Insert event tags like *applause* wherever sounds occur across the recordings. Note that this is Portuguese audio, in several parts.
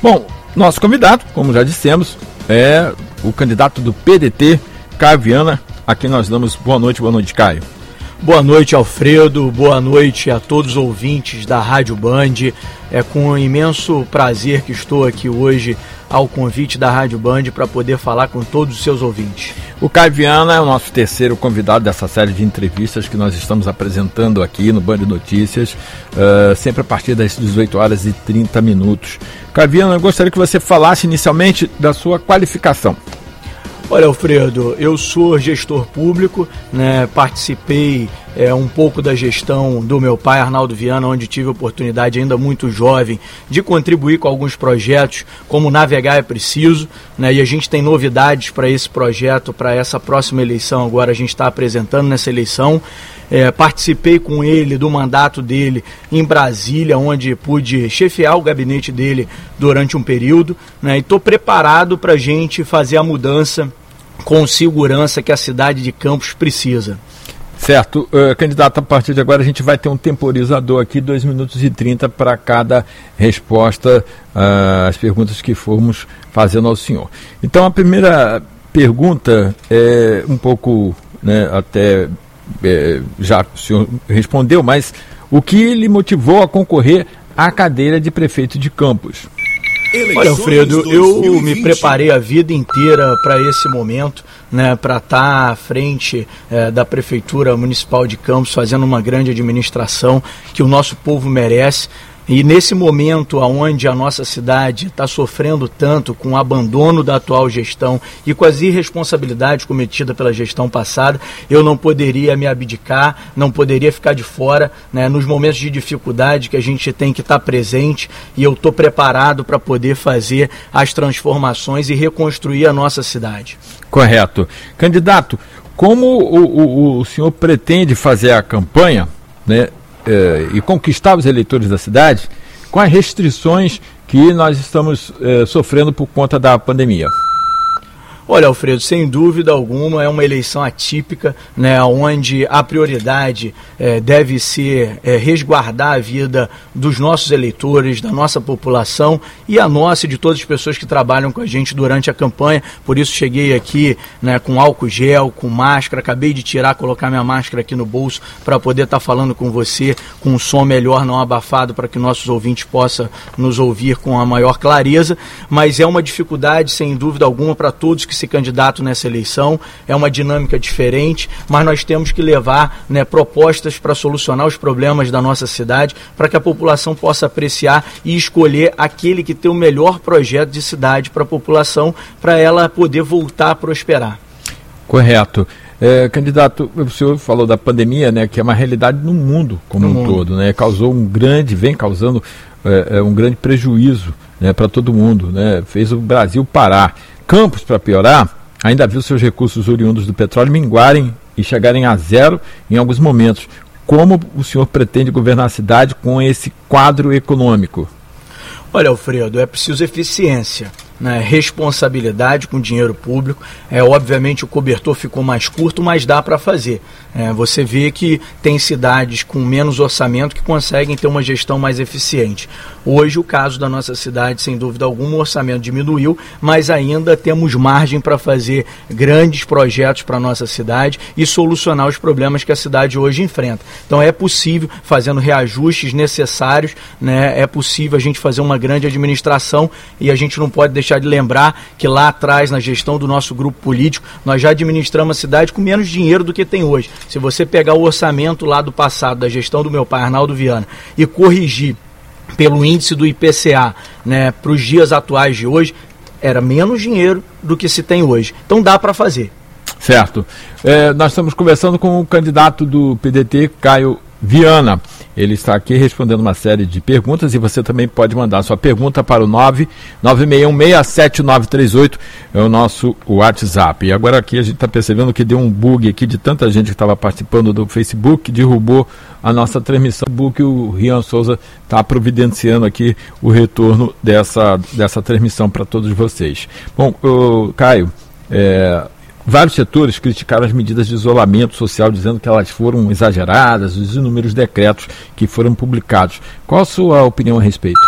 Bom, nosso convidado, como já dissemos, é o candidato do PDT, Caio Viana. Aqui nós damos boa noite, boa noite, Caio. Boa noite, Alfredo. Boa noite a todos os ouvintes da Rádio Band. É com um imenso prazer que estou aqui hoje ao convite da Rádio Band para poder falar com todos os seus ouvintes. O Caio Viana é o nosso terceiro convidado dessa série de entrevistas que nós estamos apresentando aqui no Band Notícias, uh, sempre a partir das 18 horas e 30 minutos. Caio Viana, eu gostaria que você falasse inicialmente da sua qualificação. Olha, Alfredo, eu sou gestor público, né, participei é, um pouco da gestão do meu pai, Arnaldo Viana, onde tive a oportunidade, ainda muito jovem, de contribuir com alguns projetos, como Navegar é Preciso, né, e a gente tem novidades para esse projeto, para essa próxima eleição, agora. A gente está apresentando nessa eleição. É, participei com ele do mandato dele em Brasília, onde pude chefiar o gabinete dele durante um período, né, e estou preparado para a gente fazer a mudança com segurança que a cidade de Campos precisa. Certo, uh, candidato, a partir de agora a gente vai ter um temporizador aqui, 2 minutos e 30 para cada resposta uh, às perguntas que formos fazendo ao senhor. Então a primeira pergunta é um pouco, né, até é, já o senhor respondeu, mas o que lhe motivou a concorrer à cadeira de prefeito de Campos? Olha, Alfredo, eu me preparei a vida inteira para esse momento, né, para estar tá à frente é, da Prefeitura Municipal de Campos, fazendo uma grande administração que o nosso povo merece. E nesse momento onde a nossa cidade está sofrendo tanto com o abandono da atual gestão e com as irresponsabilidades cometidas pela gestão passada, eu não poderia me abdicar, não poderia ficar de fora né, nos momentos de dificuldade que a gente tem que estar tá presente e eu estou preparado para poder fazer as transformações e reconstruir a nossa cidade. Correto. Candidato, como o, o, o senhor pretende fazer a campanha, né, eh, e conquistar os eleitores da cidade com as restrições que nós estamos eh, sofrendo por conta da pandemia. Olha, Alfredo, sem dúvida alguma é uma eleição atípica, né, onde a prioridade é, deve ser é, resguardar a vida dos nossos eleitores, da nossa população e a nossa e de todas as pessoas que trabalham com a gente durante a campanha. Por isso cheguei aqui né, com álcool gel, com máscara, acabei de tirar, colocar minha máscara aqui no bolso para poder estar tá falando com você com um som melhor, não abafado, para que nossos ouvintes possam nos ouvir com a maior clareza. Mas é uma dificuldade, sem dúvida alguma, para todos que se candidato nessa eleição, é uma dinâmica diferente, mas nós temos que levar né, propostas para solucionar os problemas da nossa cidade, para que a população possa apreciar e escolher aquele que tem o melhor projeto de cidade para a população, para ela poder voltar a prosperar. Correto. É, candidato, o senhor falou da pandemia, né, que é uma realidade no mundo como no um mundo. todo, né, causou um grande, vem causando é, é um grande prejuízo né, para todo mundo, né, fez o Brasil parar. Campos, para piorar, ainda viu seus recursos oriundos do petróleo minguarem e chegarem a zero em alguns momentos. Como o senhor pretende governar a cidade com esse quadro econômico? Olha, Alfredo, é preciso eficiência né, responsabilidade com dinheiro público. É, obviamente o cobertor ficou mais curto, mas dá para fazer. É, você vê que tem cidades com menos orçamento que conseguem ter uma gestão mais eficiente. Hoje, o caso da nossa cidade, sem dúvida alguma, o orçamento diminuiu, mas ainda temos margem para fazer grandes projetos para a nossa cidade e solucionar os problemas que a cidade hoje enfrenta. Então, é possível, fazendo reajustes necessários, né, é possível a gente fazer uma grande administração e a gente não pode deixar deixar de lembrar que lá atrás, na gestão do nosso grupo político, nós já administramos a cidade com menos dinheiro do que tem hoje. Se você pegar o orçamento lá do passado, da gestão do meu pai, Arnaldo Viana, e corrigir pelo índice do IPCA né, para os dias atuais de hoje, era menos dinheiro do que se tem hoje. Então dá para fazer. Certo. É, nós estamos conversando com o candidato do PDT, Caio Viana. Ele está aqui respondendo uma série de perguntas e você também pode mandar sua pergunta para o 996167938, é o nosso WhatsApp. E agora aqui a gente está percebendo que deu um bug aqui de tanta gente que estava participando do Facebook, derrubou a nossa transmissão. Facebook, o Rian Souza está providenciando aqui o retorno dessa, dessa transmissão para todos vocês. Bom, Caio, é, Vários setores criticaram as medidas de isolamento social, dizendo que elas foram exageradas, os inúmeros decretos que foram publicados. Qual a sua opinião a respeito?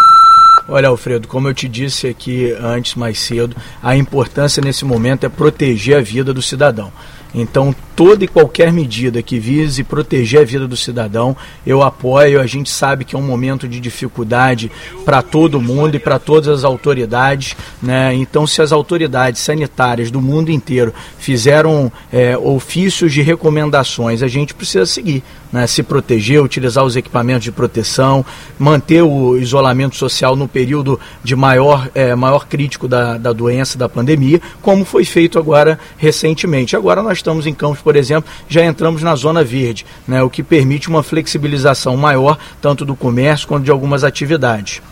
Olha, Alfredo, como eu te disse aqui antes, mais cedo, a importância nesse momento é proteger a vida do cidadão. Então, toda e qualquer medida que vise proteger a vida do cidadão, eu apoio. A gente sabe que é um momento de dificuldade para todo mundo e para todas as autoridades. Né? Então, se as autoridades sanitárias do mundo inteiro fizeram é, ofícios de recomendações, a gente precisa seguir. Né? Se proteger, utilizar os equipamentos de proteção, manter o isolamento social no período de maior, é, maior crítico da, da doença, da pandemia, como foi feito agora recentemente. Agora nós estamos em Campos, por exemplo, já entramos na zona verde, né, o que permite uma flexibilização maior, tanto do comércio quanto de algumas atividades.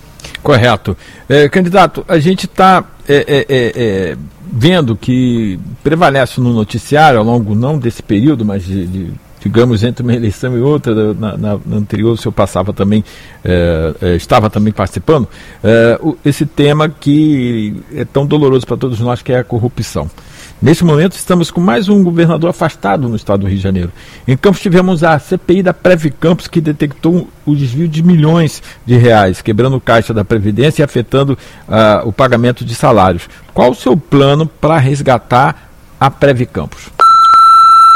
Correto. É, candidato, a gente está é, é, é, é, vendo que prevalece no noticiário, ao longo não desse período, mas de, de digamos, entre uma eleição e outra, na, na, na anterior o senhor passava também, é, estava também participando, esse tema que é tão doloroso para todos nós, que é a corrupção. Nesse momento, estamos com mais um governador afastado no estado do Rio de Janeiro. Em Campos, tivemos a CPI da Prev Campos, que detectou o desvio de milhões de reais, quebrando o caixa da Previdência e afetando uh, o pagamento de salários. Qual o seu plano para resgatar a Prev Campos?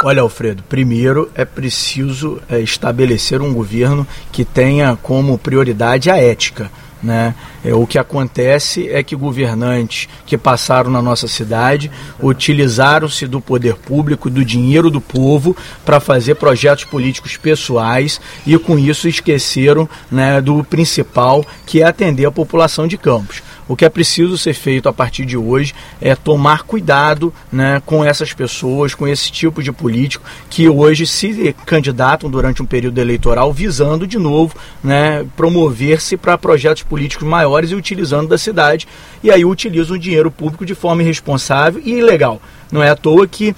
Olha, Alfredo, primeiro é preciso é, estabelecer um governo que tenha como prioridade a ética. Né? É, o que acontece é que governantes que passaram na nossa cidade utilizaram-se do poder público, do dinheiro do povo, para fazer projetos políticos pessoais e com isso esqueceram né, do principal, que é atender a população de Campos. O que é preciso ser feito a partir de hoje é tomar cuidado né, com essas pessoas, com esse tipo de político que hoje se candidatam durante um período eleitoral visando de novo né, promover-se para projetos políticos maiores e utilizando da cidade. E aí utilizam o dinheiro público de forma irresponsável e ilegal. Não é à toa que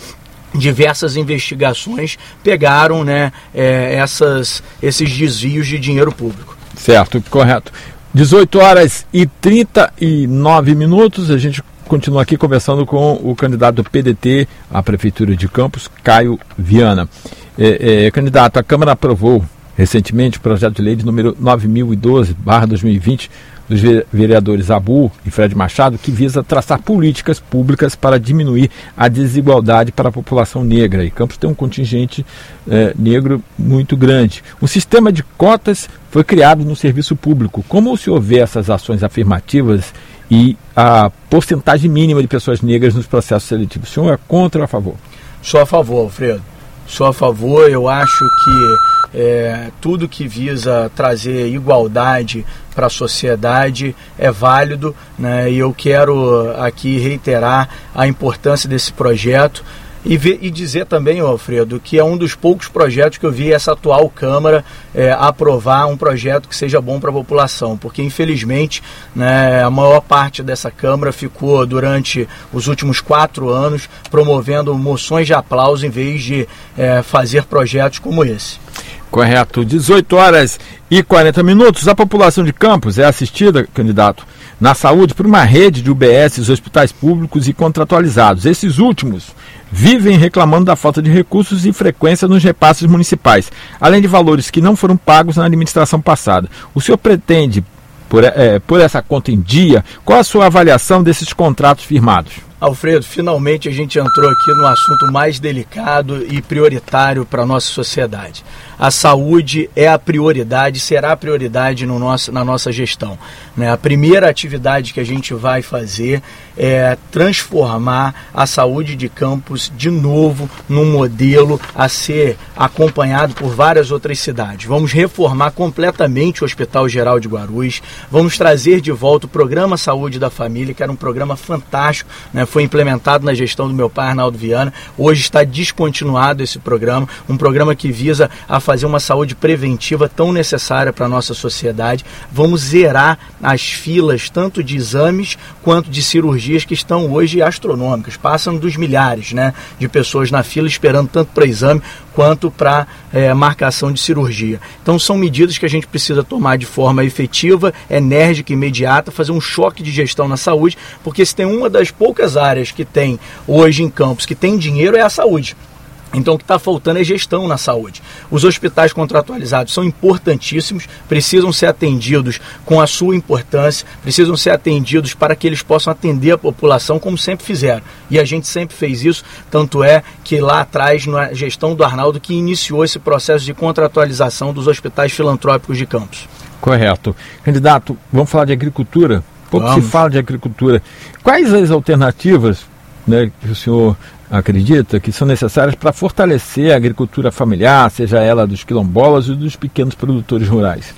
diversas investigações pegaram né, é, essas, esses desvios de dinheiro público. Certo, correto. 18 horas e 39 minutos. A gente continua aqui conversando com o candidato do PDT à Prefeitura de Campos, Caio Viana. É, é, candidato, a Câmara aprovou recentemente o projeto de lei de número 9012-2020 dos vereadores Abu e Fred Machado, que visa traçar políticas públicas para diminuir a desigualdade para a população negra. E Campos tem um contingente é, negro muito grande. O sistema de cotas foi criado no serviço público. Como senhor vê essas ações afirmativas e a porcentagem mínima de pessoas negras nos processos seletivos? O senhor é contra ou a favor? Sou a favor, Alfredo. Sou a favor. Eu acho que é, tudo que visa trazer igualdade para a sociedade é válido né? e eu quero aqui reiterar a importância desse projeto. E, ver, e dizer também, Alfredo, que é um dos poucos projetos que eu vi essa atual Câmara é, aprovar um projeto que seja bom para a população, porque infelizmente né, a maior parte dessa Câmara ficou durante os últimos quatro anos promovendo moções de aplauso em vez de é, fazer projetos como esse. Correto. 18 horas e 40 minutos. A população de Campos é assistida, candidato, na saúde por uma rede de UBSs, hospitais públicos e contratualizados. Esses últimos vivem reclamando da falta de recursos e frequência nos repasses municipais, além de valores que não foram pagos na administração passada. O senhor pretende, por, é, por essa conta em dia, qual a sua avaliação desses contratos firmados? Alfredo, finalmente a gente entrou aqui no assunto mais delicado e prioritário para a nossa sociedade a saúde é a prioridade, será a prioridade no nosso, na nossa gestão. Né? A primeira atividade que a gente vai fazer é transformar a saúde de campus de novo num modelo a ser acompanhado por várias outras cidades. Vamos reformar completamente o Hospital Geral de Guarulhos, vamos trazer de volta o Programa Saúde da Família, que era um programa fantástico, né? Foi implementado na gestão do meu pai, Arnaldo Viana. Hoje está descontinuado esse programa, um programa que visa a fazer uma saúde preventiva tão necessária para a nossa sociedade. Vamos zerar as filas, tanto de exames quanto de cirurgias, que estão hoje astronômicas, passam dos milhares né, de pessoas na fila esperando tanto para exame quanto para é, marcação de cirurgia. Então, são medidas que a gente precisa tomar de forma efetiva, enérgica, imediata, fazer um choque de gestão na saúde, porque se tem uma das poucas áreas que tem hoje em campos que tem dinheiro é a saúde. Então, o que está faltando é gestão na saúde. Os hospitais contratualizados são importantíssimos, precisam ser atendidos com a sua importância, precisam ser atendidos para que eles possam atender a população como sempre fizeram. E a gente sempre fez isso, tanto é que lá atrás, na gestão do Arnaldo, que iniciou esse processo de contratualização dos hospitais filantrópicos de Campos. Correto. Candidato, vamos falar de agricultura? Pouco vamos. se fala de agricultura. Quais as alternativas né, que o senhor acredita que são necessárias para fortalecer a agricultura familiar, seja ela dos quilombolas e dos pequenos produtores rurais?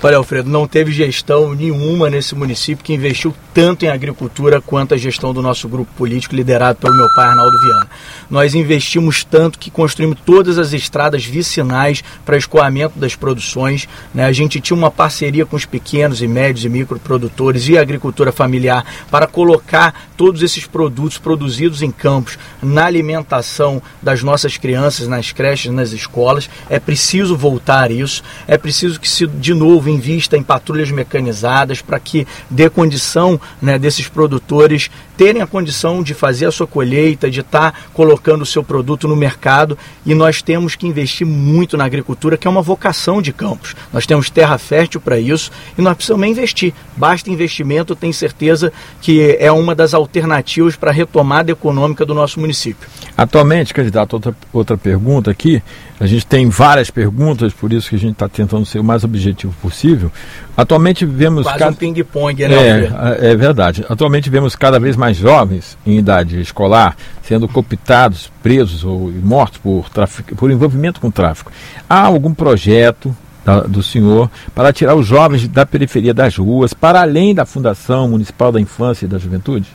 Olha, Alfredo, não teve gestão nenhuma nesse município que investiu tanto em agricultura quanto a gestão do nosso grupo político liderado pelo meu pai Arnaldo Viana. Nós investimos tanto que construímos todas as estradas vicinais para escoamento das produções. Né? A gente tinha uma parceria com os pequenos e médios e microprodutores e a agricultura familiar para colocar todos esses produtos produzidos em campos na alimentação das nossas crianças, nas creches, nas escolas. É preciso voltar isso. É preciso que se de novo invista em patrulhas mecanizadas para que dê condição né, desses produtores terem a condição de fazer a sua colheita, de estar tá colocando o seu produto no mercado e nós temos que investir muito na agricultura, que é uma vocação de campos. Nós temos terra fértil para isso e nós precisamos investir. Basta investimento, tenho certeza que é uma das alternativas para a retomada econômica do nosso município. Atualmente, candidato, outra, outra pergunta aqui, a gente tem várias perguntas, por isso que a gente está tentando ser o mais objetivo possível. Atualmente vemos. Quase cada... um ping-pong, né? É, é verdade. Atualmente vemos cada vez mais jovens em idade escolar sendo cooptados, presos ou mortos por, trafic... por envolvimento com tráfico. Há algum projeto do senhor para tirar os jovens da periferia das ruas, para além da Fundação Municipal da Infância e da Juventude?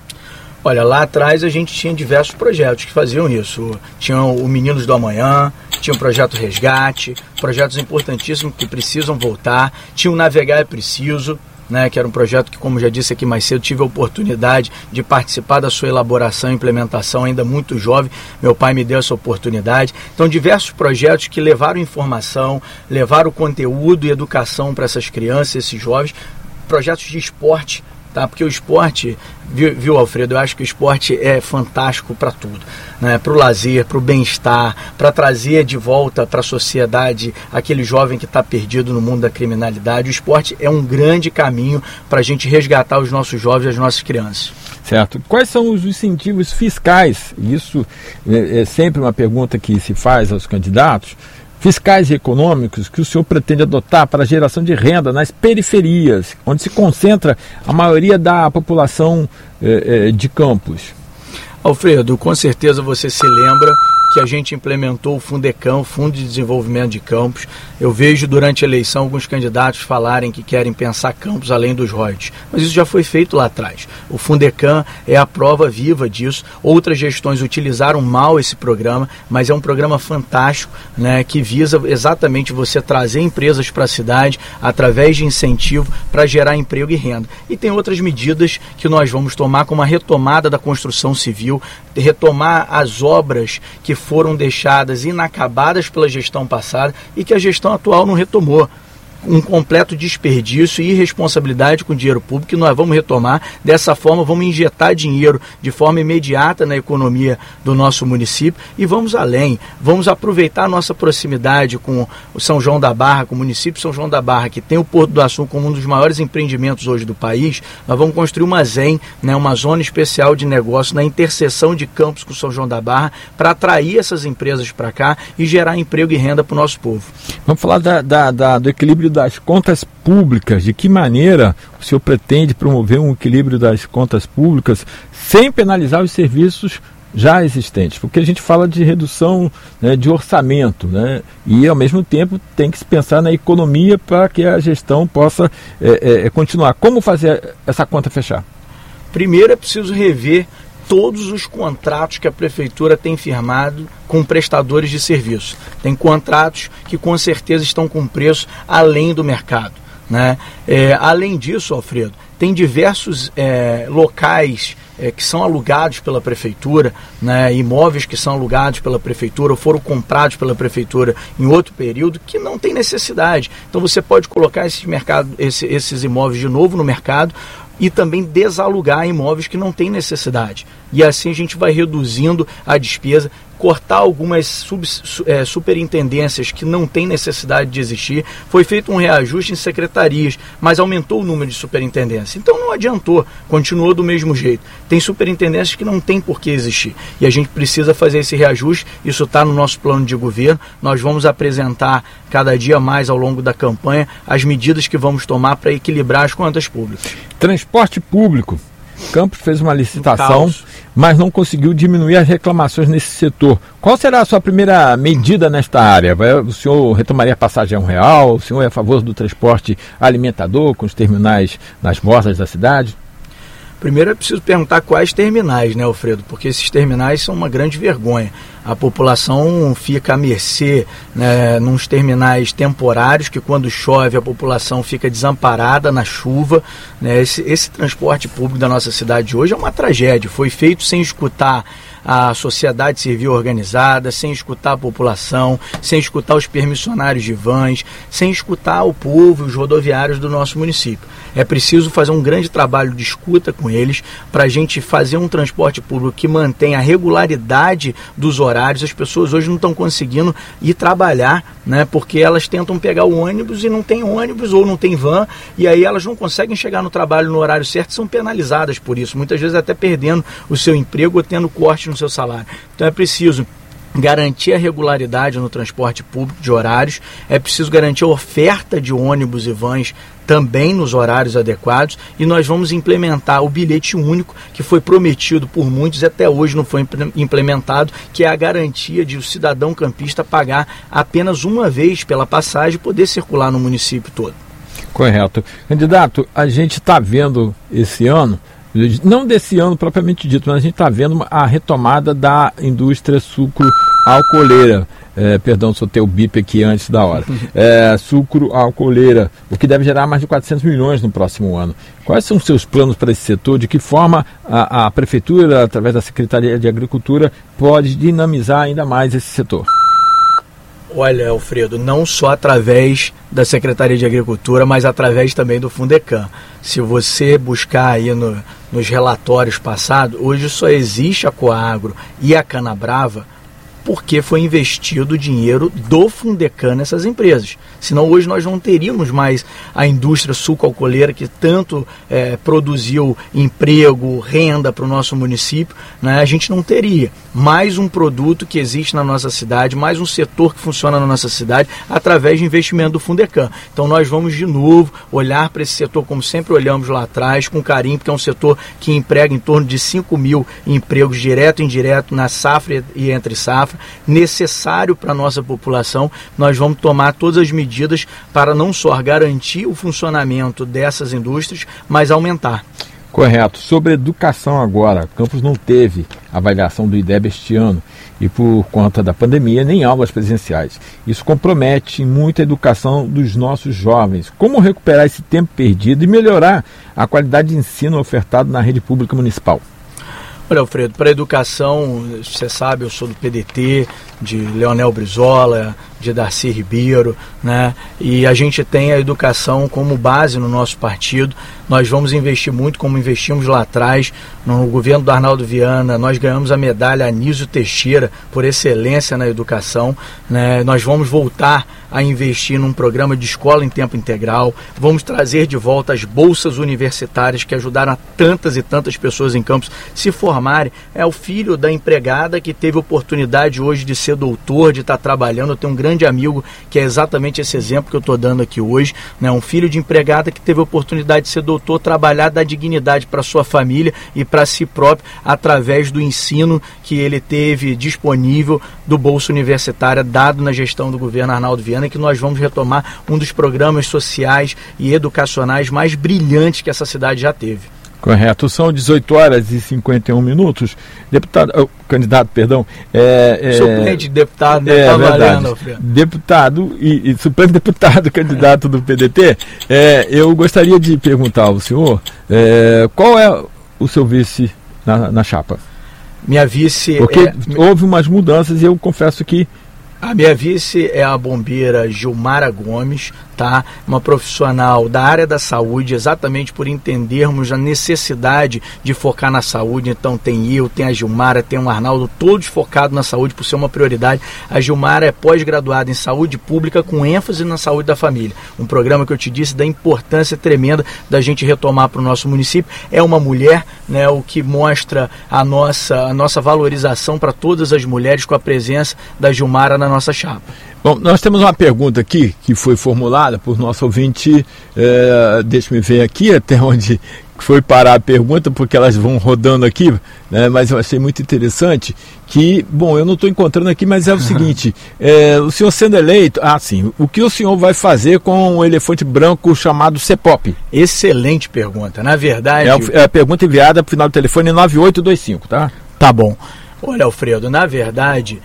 Olha, lá atrás a gente tinha diversos projetos que faziam isso. Tinha o Meninos do Amanhã, tinha o Projeto Resgate, projetos importantíssimos que precisam voltar. Tinha o Navegar é Preciso, né, que era um projeto que, como já disse aqui mais cedo, tive a oportunidade de participar da sua elaboração e implementação, ainda muito jovem. Meu pai me deu essa oportunidade. Então, diversos projetos que levaram informação, levaram conteúdo e educação para essas crianças, esses jovens. Projetos de esporte tá? Porque o esporte, viu, viu, Alfredo? Eu acho que o esporte é fantástico para tudo, né? Para o lazer, para o bem-estar, para trazer de volta para a sociedade aquele jovem que está perdido no mundo da criminalidade. O esporte é um grande caminho para a gente resgatar os nossos jovens as nossas crianças. Certo. Quais são os incentivos fiscais? Isso é, é sempre uma pergunta que se faz aos candidatos fiscais e econômicos que o senhor pretende adotar para a geração de renda nas periferias, onde se concentra a maioria da população eh, eh, de Campos? Alfredo, com certeza você se lembra que a gente implementou o Fundecam, Fundo de Desenvolvimento de Campos. Eu vejo durante a eleição alguns candidatos falarem que querem pensar campos além dos royalties, mas isso já foi feito lá atrás. O Fundecam é a prova viva disso. Outras gestões utilizaram mal esse programa, mas é um programa fantástico, né, que visa exatamente você trazer empresas para a cidade através de incentivo para gerar emprego e renda. E tem outras medidas que nós vamos tomar, como a retomada da construção civil, retomar as obras que foram deixadas inacabadas pela gestão passada e que a gestão atual não retomou um completo desperdício e irresponsabilidade com dinheiro público que nós vamos retomar. Dessa forma, vamos injetar dinheiro de forma imediata na economia do nosso município e vamos além. Vamos aproveitar nossa proximidade com o São João da Barra, com o município São João da Barra, que tem o Porto do Açu como um dos maiores empreendimentos hoje do país. Nós vamos construir uma ZEM, né, uma zona especial de negócio na interseção de campos com São João da Barra, para atrair essas empresas para cá e gerar emprego e renda para o nosso povo. Vamos falar da, da, da, do equilíbrio das contas públicas, de que maneira o senhor pretende promover um equilíbrio das contas públicas sem penalizar os serviços já existentes, porque a gente fala de redução né, de orçamento, né, e ao mesmo tempo tem que se pensar na economia para que a gestão possa é, é, continuar. Como fazer essa conta fechar? Primeiro é preciso rever todos os contratos que a prefeitura tem firmado com prestadores de serviço. Tem contratos que com certeza estão com preço além do mercado. Né? É, além disso, Alfredo, tem diversos é, locais é, que são alugados pela prefeitura, né, imóveis que são alugados pela prefeitura ou foram comprados pela prefeitura em outro período que não tem necessidade. Então você pode colocar esses, mercado, esse, esses imóveis de novo no mercado e também desalugar imóveis que não têm necessidade. E assim a gente vai reduzindo a despesa, cortar algumas sub, é, superintendências que não têm necessidade de existir. Foi feito um reajuste em secretarias, mas aumentou o número de superintendências. Então não adiantou, continuou do mesmo jeito. Tem superintendências que não têm por que existir. E a gente precisa fazer esse reajuste, isso está no nosso plano de governo. Nós vamos apresentar cada dia mais ao longo da campanha as medidas que vamos tomar para equilibrar as contas públicas. Transporte público. Campos fez uma licitação, mas não conseguiu diminuir as reclamações nesse setor. Qual será a sua primeira medida nesta área? O senhor retomaria a passagem a um real? O senhor é a favor do transporte alimentador com os terminais nas bordas da cidade? Primeiro é preciso perguntar quais terminais, né, Alfredo? Porque esses terminais são uma grande vergonha. A população fica à mercê né, nos terminais temporários, que quando chove a população fica desamparada na chuva. Né? Esse, esse transporte público da nossa cidade hoje é uma tragédia. Foi feito sem escutar a sociedade civil organizada, sem escutar a população, sem escutar os permissionários de vans, sem escutar o povo e os rodoviários do nosso município. É preciso fazer um grande trabalho de escuta com eles para a gente fazer um transporte público que mantenha a regularidade dos horários. As pessoas hoje não estão conseguindo ir trabalhar, né, porque elas tentam pegar o ônibus e não tem ônibus ou não tem van, e aí elas não conseguem chegar no trabalho no horário certo são penalizadas por isso, muitas vezes até perdendo o seu emprego ou tendo corte no seu salário. Então é preciso garantir a regularidade no transporte público de horários, é preciso garantir a oferta de ônibus e vans também nos horários adequados e nós vamos implementar o bilhete único que foi prometido por muitos e até hoje não foi implementado, que é a garantia de o cidadão campista pagar apenas uma vez pela passagem e poder circular no município todo. Correto. Candidato, a gente está vendo esse ano não desse ano propriamente dito, mas a gente está vendo a retomada da indústria sucro-alcooleira. É, perdão, soltei o bip aqui antes da hora. *laughs* É, sucro-alcooleira, o que deve gerar mais de 400 milhões no próximo ano. Quais são os seus planos para esse setor? De que forma a, a Prefeitura, através da Secretaria de Agricultura, pode dinamizar ainda mais esse setor? Olha, Alfredo, não só através da Secretaria de Agricultura, mas através também do Fundecam. Se você buscar aí no, nos relatórios passados, hoje só existe a Coagro e a Canabrava porque foi investido o dinheiro do Fundecan nessas empresas. Senão hoje nós não teríamos mais a indústria sucalcoleira que tanto é, produziu emprego, renda para o nosso município, né? a gente não teria mais um produto que existe na nossa cidade, mais um setor que funciona na nossa cidade através de investimento do Fundecan. Então nós vamos de novo olhar para esse setor como sempre olhamos lá atrás, com carinho, porque é um setor que emprega em torno de 5 mil empregos direto e indireto na safra e entre safra, necessário para a nossa população. Nós vamos tomar todas as medidas para não só garantir o funcionamento dessas indústrias, mas aumentar. Correto. Sobre educação agora, Campos não teve avaliação do IDEB este ano e por conta da pandemia nem aulas presenciais. Isso compromete muito a educação dos nossos jovens. Como recuperar esse tempo perdido e melhorar a qualidade de ensino ofertado na rede pública municipal? Olha, Alfredo, para a educação, você sabe, eu sou do PDT, de Leonel Brizola, de Darcy Ribeiro, né? E a gente tem a educação como base no nosso partido. Nós vamos investir muito como investimos lá atrás no governo do Arnaldo Viana. Nós ganhamos a medalha Anísio Teixeira por excelência na educação. Né? Nós vamos voltar a investir num programa de escola em tempo integral. Vamos trazer de volta as bolsas universitárias que ajudaram a tantas e tantas pessoas em campos se formarem. É o filho da empregada que teve oportunidade hoje de ser doutor, de estar trabalhando. Eu tenho um grande grande amigo, que é exatamente esse exemplo que eu estou dando aqui hoje. Né? Um filho de empregada que teve a oportunidade de ser doutor, trabalhar, dar dignidade para sua família e para si próprio através do ensino que ele teve disponível do Bolsa Universitária dado na gestão do governo Arnaldo Viana, que nós vamos retomar um dos programas sociais e educacionais mais brilhantes que essa cidade já teve. Correto. São 18 horas e 51 minutos. Deputado, oh, candidato, perdão. É, é, suplente deputado, né? É, tá valendo, Deputado e, e suplente deputado, *laughs* candidato do PDT. É, eu gostaria de perguntar ao senhor é, qual é o seu vice na, na chapa? Minha vice. Porque é... houve umas mudanças e eu confesso que a minha vice é a bombeira Gilmara Gomes, tá? Uma profissional da área da saúde, exatamente por entendermos a necessidade de focar na saúde. Então tem eu, tem a Gilmara, tem o Arnaldo, todos focados na saúde por ser uma prioridade. A Gilmara é pós-graduada em saúde pública com ênfase na saúde da família. Um programa que eu te disse da importância tremenda da gente retomar para o nosso município. É uma mulher, né, o que mostra a nossa, a nossa valorização para todas as mulheres com a presença da Gilmara na nossa chapa. Bom, nós temos uma pergunta aqui que foi formulada por nosso ouvinte. É, Deixa-me ver aqui até *laughs* onde foi parar a pergunta, porque elas vão rodando aqui, né, mas eu achei muito interessante que, bom, eu não estou encontrando aqui, mas é o *laughs* seguinte: é, o senhor sendo eleito, ah, sim, o que o senhor vai fazer com o elefante branco chamado CEPOP? Excelente pergunta. Na verdade. É, é a pergunta enviada para o final do telefone 9825, tá? Tá bom. Olha, Alfredo, na verdade,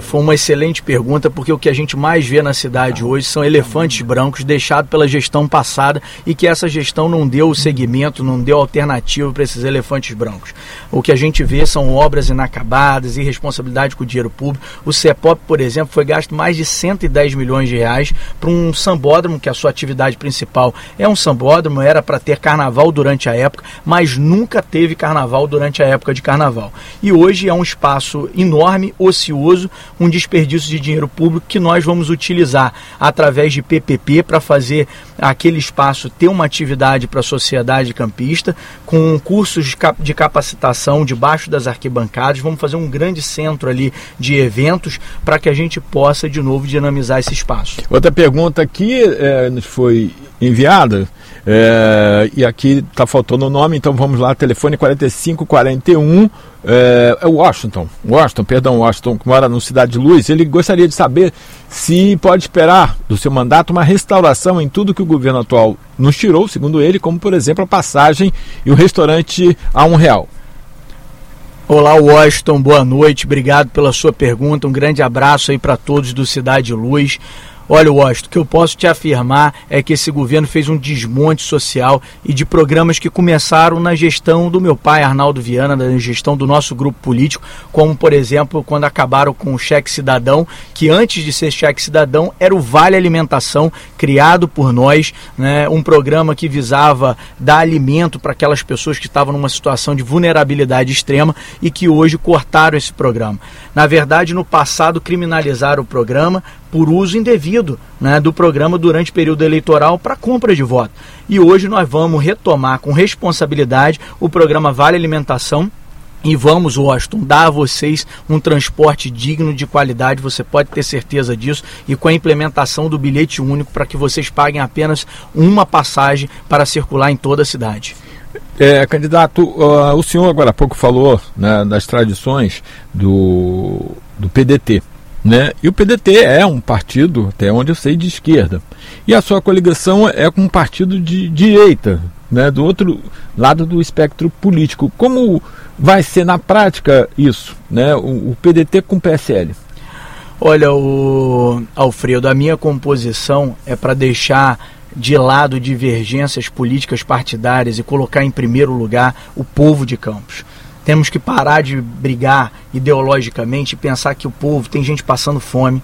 foi uma excelente pergunta, porque o que a gente mais vê na cidade hoje são elefantes brancos deixados pela gestão passada e que essa gestão não deu o segmento, não deu alternativa para esses elefantes brancos. O que a gente vê são obras inacabadas, irresponsabilidade com o dinheiro público. O CEPOP, por exemplo, foi gasto mais de 110 milhões de reais para um sambódromo, que é a sua atividade principal é um sambódromo, era para ter carnaval durante a época, mas nunca teve carnaval durante a época de carnaval. E hoje é um espaço enorme, ocioso, um desperdício de dinheiro público que nós vamos utilizar através de PPP para fazer aquele espaço ter uma atividade para a sociedade campista, com cursos de capacitação debaixo das arquibancadas. Vamos fazer um grande centro ali de eventos para que a gente possa de novo dinamizar esse espaço. Outra pergunta aqui é, nos foi enviada. É, e aqui está faltando o nome, então vamos lá, telefone 4541 é, é Washington, Washington, perdão, Washington, que mora no Cidade de Luz, ele gostaria de saber se pode esperar do seu mandato uma restauração em tudo que o governo atual nos tirou, segundo ele, como por exemplo a passagem e o restaurante a um real. Olá, Washington, boa noite, obrigado pela sua pergunta, um grande abraço aí para todos do Cidade de Luz. Olha, Washington, o que eu posso te afirmar é que esse governo fez um desmonte social e de programas que começaram na gestão do meu pai, Arnaldo Viana, na gestão do nosso grupo político, como, por exemplo, quando acabaram com o cheque cidadão, que antes de ser cheque cidadão era o Vale Alimentação, criado por nós, né, um programa que visava dar alimento para aquelas pessoas que estavam numa situação de vulnerabilidade extrema e que hoje cortaram esse programa. Na verdade, no passado criminalizaram o programa por uso indevido né, do programa durante o período eleitoral para compra de voto. E hoje nós vamos retomar com responsabilidade o programa Vale Alimentação. E vamos, Washington, dar a vocês um transporte digno de qualidade, você pode ter certeza disso, e com a implementação do bilhete único para que vocês paguem apenas uma passagem para circular em toda a cidade. É, candidato, uh, o senhor agora há pouco falou né, das tradições do, do PDT. Né? E o PDT é um partido, até onde eu sei, de esquerda. E a sua coligação é com um partido de direita, né? do outro lado do espectro político. Como vai ser na prática isso, né? o, o PDT com o PSL? Olha, o Alfredo, a minha composição é para deixar de lado divergências políticas partidárias e colocar em primeiro lugar o povo de Campos. Temos que parar de brigar ideologicamente e pensar que o povo tem gente passando fome,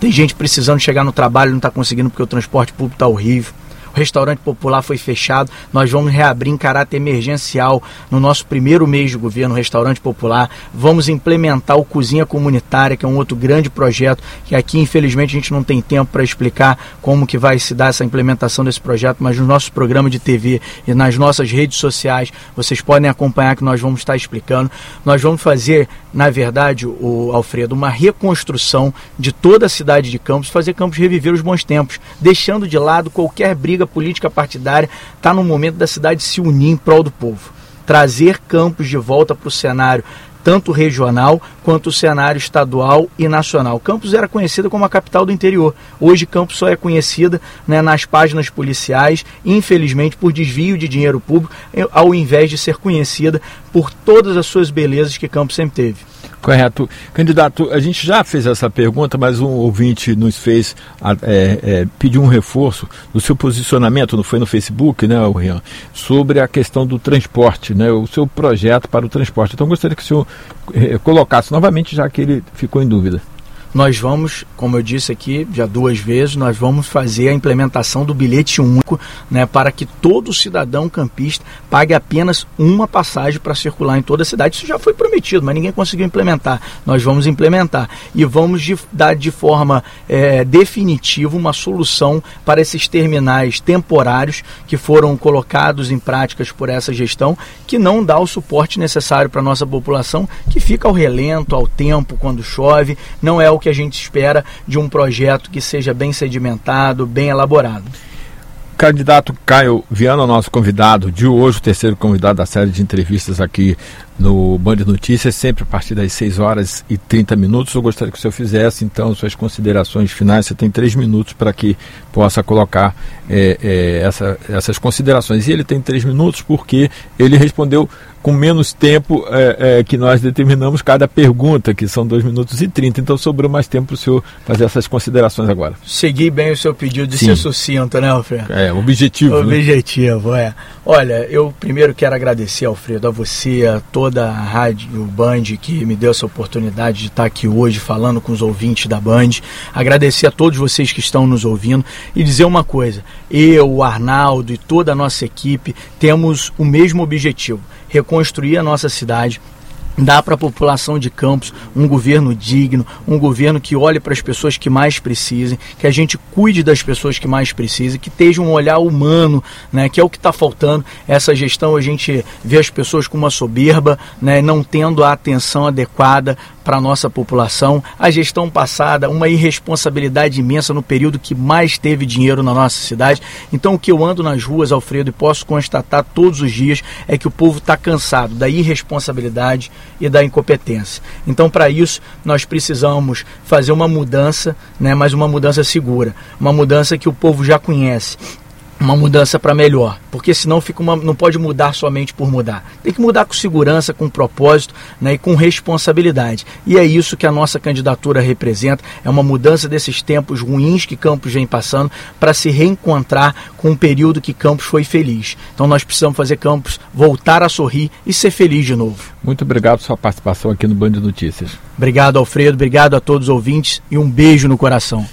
tem gente precisando chegar no trabalho e não está conseguindo porque o transporte público está horrível restaurante popular foi fechado. Nós vamos reabrir em caráter emergencial no nosso primeiro mês de governo, o restaurante popular. Vamos implementar o Cozinha Comunitária, que é um outro grande projeto, que aqui infelizmente a gente não tem tempo para explicar como que vai se dar essa implementação desse projeto, mas no nosso programa de TV e nas nossas redes sociais, vocês podem acompanhar que nós vamos estar explicando. Nós vamos fazer, na verdade, o Alfredo, uma reconstrução de toda a cidade de Campos, fazer Campos reviver os bons tempos, deixando de lado qualquer briga política partidária está no momento da cidade se unir em prol do povo. Trazer Campos de volta para o cenário tanto regional quanto o cenário estadual e nacional. Campos era conhecida como a capital do interior. Hoje Campos só é conhecida né, nas páginas policiais, infelizmente por desvio de dinheiro público, ao invés de ser conhecida por todas as suas belezas que Campos sempre teve. Correto. Candidato, a gente já fez essa pergunta, mas um ouvinte nos fez é, é, pedir um reforço do seu posicionamento, não foi no Facebook, né, Rian, sobre a questão do transporte, né, o seu projeto para o transporte. Então, gostaria que o senhor é, colocasse novamente, já que ele ficou em dúvida. Nós vamos, como eu disse aqui já duas vezes, nós vamos fazer a implementação do bilhete único, né, para que todo cidadão campista pague apenas uma passagem para circular em toda a cidade. Isso já foi prometido, mas ninguém conseguiu implementar. Nós vamos implementar e vamos de, dar de forma é, definitiva uma solução para esses terminais temporários que foram colocados em práticas por essa gestão, que não dá o suporte necessário para a nossa população, que fica ao relento, ao tempo, quando chove. Não é o que a gente espera de um projeto que seja bem sedimentado, bem elaborado. Candidato Caio Viana, nosso convidado de hoje, o terceiro convidado da série de entrevistas aqui no Band Notícias, sempre a partir das 6 horas e 30 minutos. Eu gostaria que o senhor fizesse, então, suas considerações finais. Você tem três minutos para que possa colocar é, é, essa, essas considerações. E ele tem três minutos porque ele respondeu com menos tempo é, é, que nós determinamos cada pergunta, que são 2 minutos e 30. Então sobrou mais tempo para o senhor fazer essas considerações agora. Segui bem o seu pedido de Sim. ser sucinto, né, Alfredo? É, objetivo. Objetivo, né? é. Olha, eu primeiro quero agradecer, Alfredo, a você, a toda a rádio Band que me deu essa oportunidade de estar aqui hoje falando com os ouvintes da Band. Agradecer a todos vocês que estão nos ouvindo e dizer uma coisa: eu, o Arnaldo e toda a nossa equipe temos o mesmo objetivo reconstruir a nossa cidade, dar para a população de Campos um governo digno, um governo que olhe para as pessoas que mais precisem, que a gente cuide das pessoas que mais precisem, que esteja um olhar humano, né, que é o que está faltando. Essa gestão a gente vê as pessoas com uma soberba, né, não tendo a atenção adequada para a nossa população. A gestão passada, uma irresponsabilidade imensa no período que mais teve dinheiro na nossa cidade. Então, o que eu ando nas ruas, Alfredo, e posso constatar todos os dias é que o povo está cansado da irresponsabilidade e da incompetência. Então, para isso, nós precisamos fazer uma mudança, né, mas uma mudança segura, uma mudança que o povo já conhece uma mudança para melhor, porque senão fica uma, não pode mudar somente por mudar. Tem que mudar com segurança, com propósito né, e com responsabilidade. E é isso que a nossa candidatura representa, é uma mudança desses tempos ruins que Campos vem passando para se reencontrar com um período que Campos foi feliz. Então nós precisamos fazer Campos voltar a sorrir e ser feliz de novo. Muito obrigado pela sua participação aqui no Band Notícias. Obrigado, Alfredo, obrigado a todos os ouvintes e um beijo no coração.